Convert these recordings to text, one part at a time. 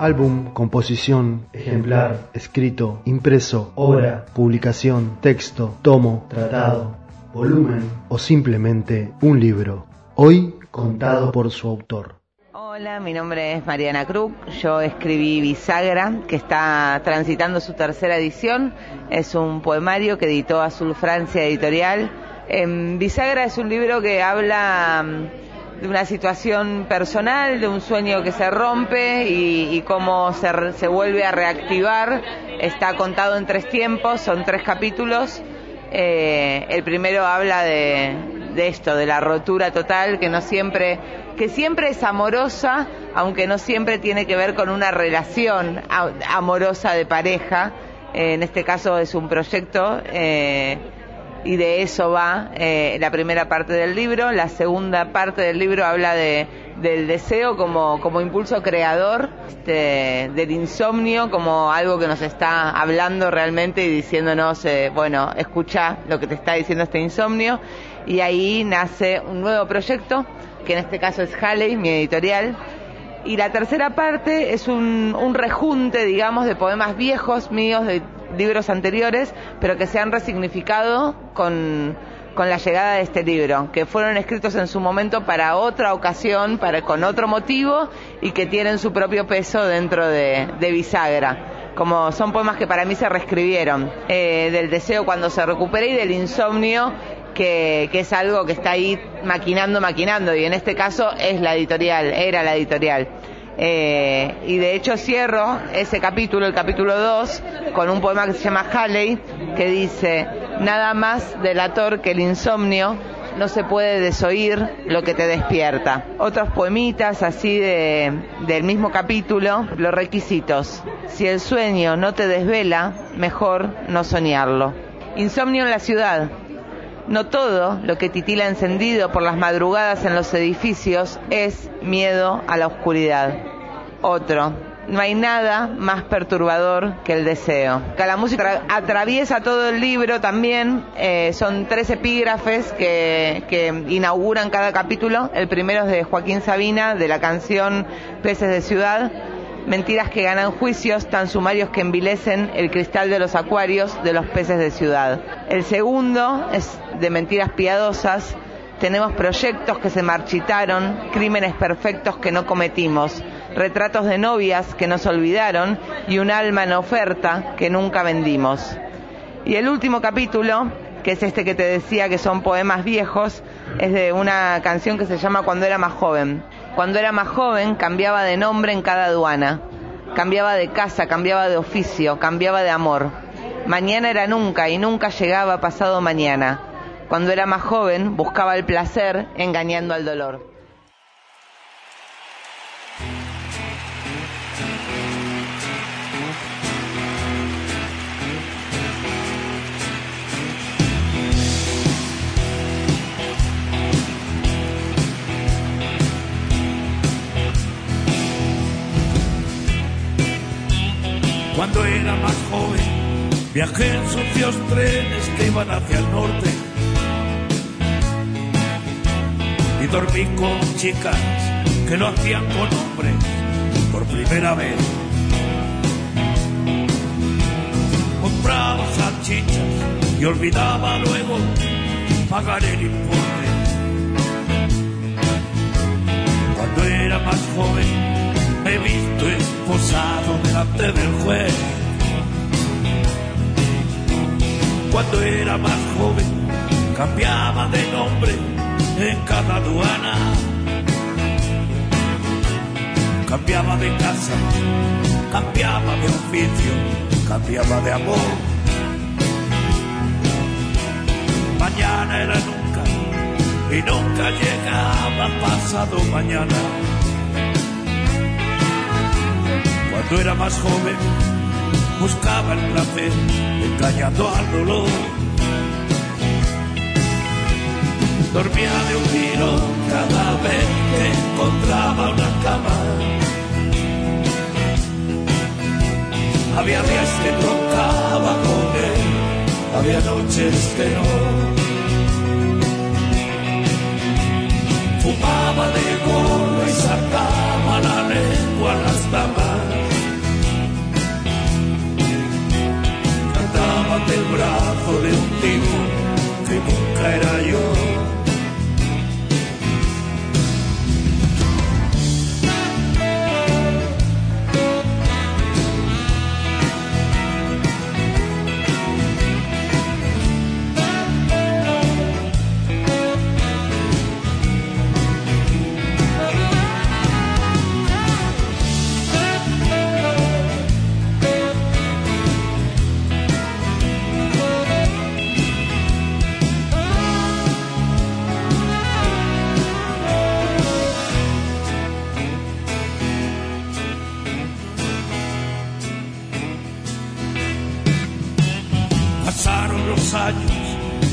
Álbum, composición, ejemplar, escrito, impreso, obra, publicación, texto, tomo, tratado, volumen o simplemente un libro. Hoy contado por su autor. Hola, mi nombre es Mariana Krug. Yo escribí Bisagra, que está transitando su tercera edición. Es un poemario que editó Azul Francia Editorial. En Bisagra es un libro que habla de una situación personal, de un sueño que se rompe y, cómo se, se, vuelve a reactivar. Está contado en tres tiempos, son tres capítulos. Eh, el primero habla de, de, esto, de la rotura total, que no siempre, que siempre es amorosa, aunque no siempre tiene que ver con una relación amorosa de pareja. Eh, en este caso es un proyecto. Eh, y de eso va eh, la primera parte del libro. La segunda parte del libro habla de, del deseo como, como impulso creador, este, del insomnio como algo que nos está hablando realmente y diciéndonos, eh, bueno, escucha lo que te está diciendo este insomnio. Y ahí nace un nuevo proyecto, que en este caso es Halley, mi editorial. Y la tercera parte es un, un rejunte, digamos, de poemas viejos míos de libros anteriores, pero que se han resignificado con, con la llegada de este libro, que fueron escritos en su momento para otra ocasión, para, con otro motivo y que tienen su propio peso dentro de, Bisagra. Como son poemas que para mí se reescribieron, eh, del deseo cuando se recupera y del insomnio que, que, es algo que está ahí maquinando, maquinando, y en este caso es la editorial, era la editorial. Eh, y de hecho cierro ese capítulo, el capítulo 2, con un poema que se llama Halley, que dice, nada más delator que el insomnio, no se puede desoír lo que te despierta. Otros poemitas así de, del mismo capítulo, los requisitos. Si el sueño no te desvela, mejor no soñarlo. Insomnio en la ciudad. No todo lo que titila encendido por las madrugadas en los edificios es miedo a la oscuridad. Otro, no hay nada más perturbador que el deseo. Que la música atraviesa todo el libro también, eh, son tres epígrafes que, que, inauguran cada capítulo. El primero es de Joaquín Sabina, de la canción Peces de Ciudad. Mentiras que ganan juicios tan sumarios que envilecen el cristal de los acuarios de los peces de ciudad. El segundo es de mentiras piadosas. Tenemos proyectos que se marchitaron, crímenes perfectos que no cometimos, retratos de novias que nos olvidaron y un alma en oferta que nunca vendimos. Y el último capítulo, que es este que te decía que son poemas viejos, es de una canción que se llama Cuando era más joven. Cuando era más joven cambiaba de nombre en cada aduana, cambiaba de casa, cambiaba de oficio, cambiaba de amor. Mañana era nunca y nunca llegaba pasado mañana. Cuando era más joven buscaba el placer engañando al dolor. Cuando era más joven, viajé en sucios trenes que iban hacia el norte. Y dormí con chicas que lo hacían con hombres por primera vez. Compraba salchichas y olvidaba luego pagar el importe. Cuando era más joven, he visto esposado delante del juez. Cuando era más joven, cambiaba de nombre en cada aduana. Cambiaba de casa, cambiaba de oficio, cambiaba de amor. Mañana era nunca y nunca llegaba pasado mañana. Cuando era más joven, buscaba el placer, engañando al dolor. Dormía de un tiro cada vez que encontraba una cama. Había días que tocaba con él, había noches que no. Fumaba de gorro y sacaba la lengua a las damas de un tipo que nunca era yo.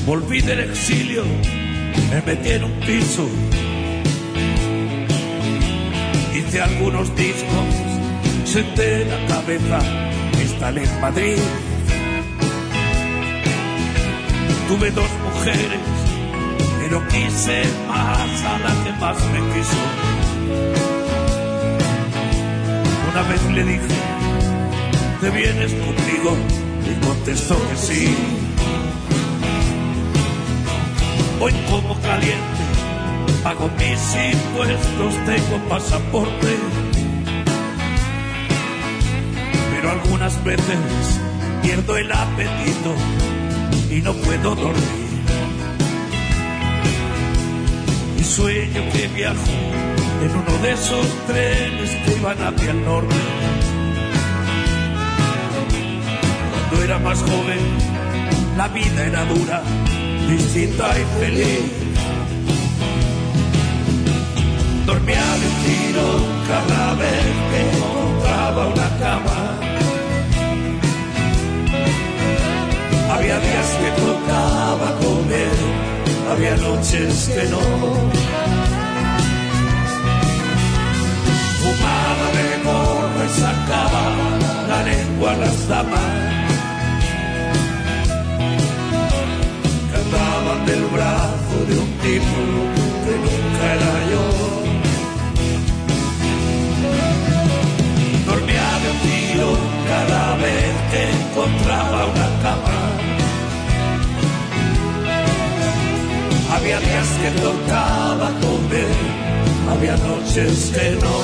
Volví del exilio, me metí en un piso, hice algunos discos, senté la cabeza, instalé en Madrid. Tuve dos mujeres, pero quise más a la que más me quiso. Una vez le dije, ¿te vienes conmigo? Y contestó que sí. Hoy como caliente, pago mis impuestos, tengo pasaporte. Pero algunas veces pierdo el apetito y no puedo dormir. Y sueño que viajo en uno de esos trenes que iban hacia el norte. Cuando era más joven, la vida era dura, distinta y feliz. Dormía de tiro cada vez que encontraba una cama. Había días que tocaba comer, había noches que no. Fumaba de gorro y sacaba la lengua a las damas. Había días que tocaba comer, había noches que no.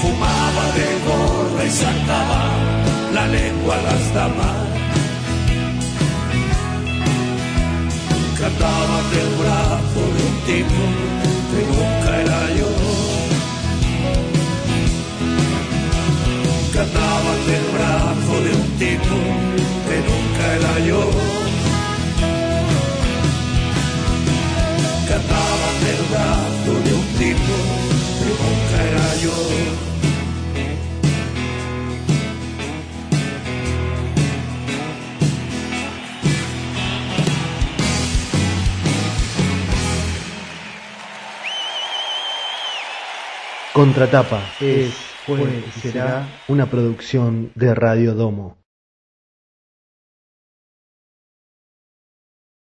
Fumaba de gorra y sacaba la lengua a las damas. Cantaba del brazo de un tipo que nunca era yo. Cantaba del brazo de un tipo que nunca era yo. Cantaba del brazo de un tipo que nunca era yo. Contratapa es, fue y será una producción de Radio Domo.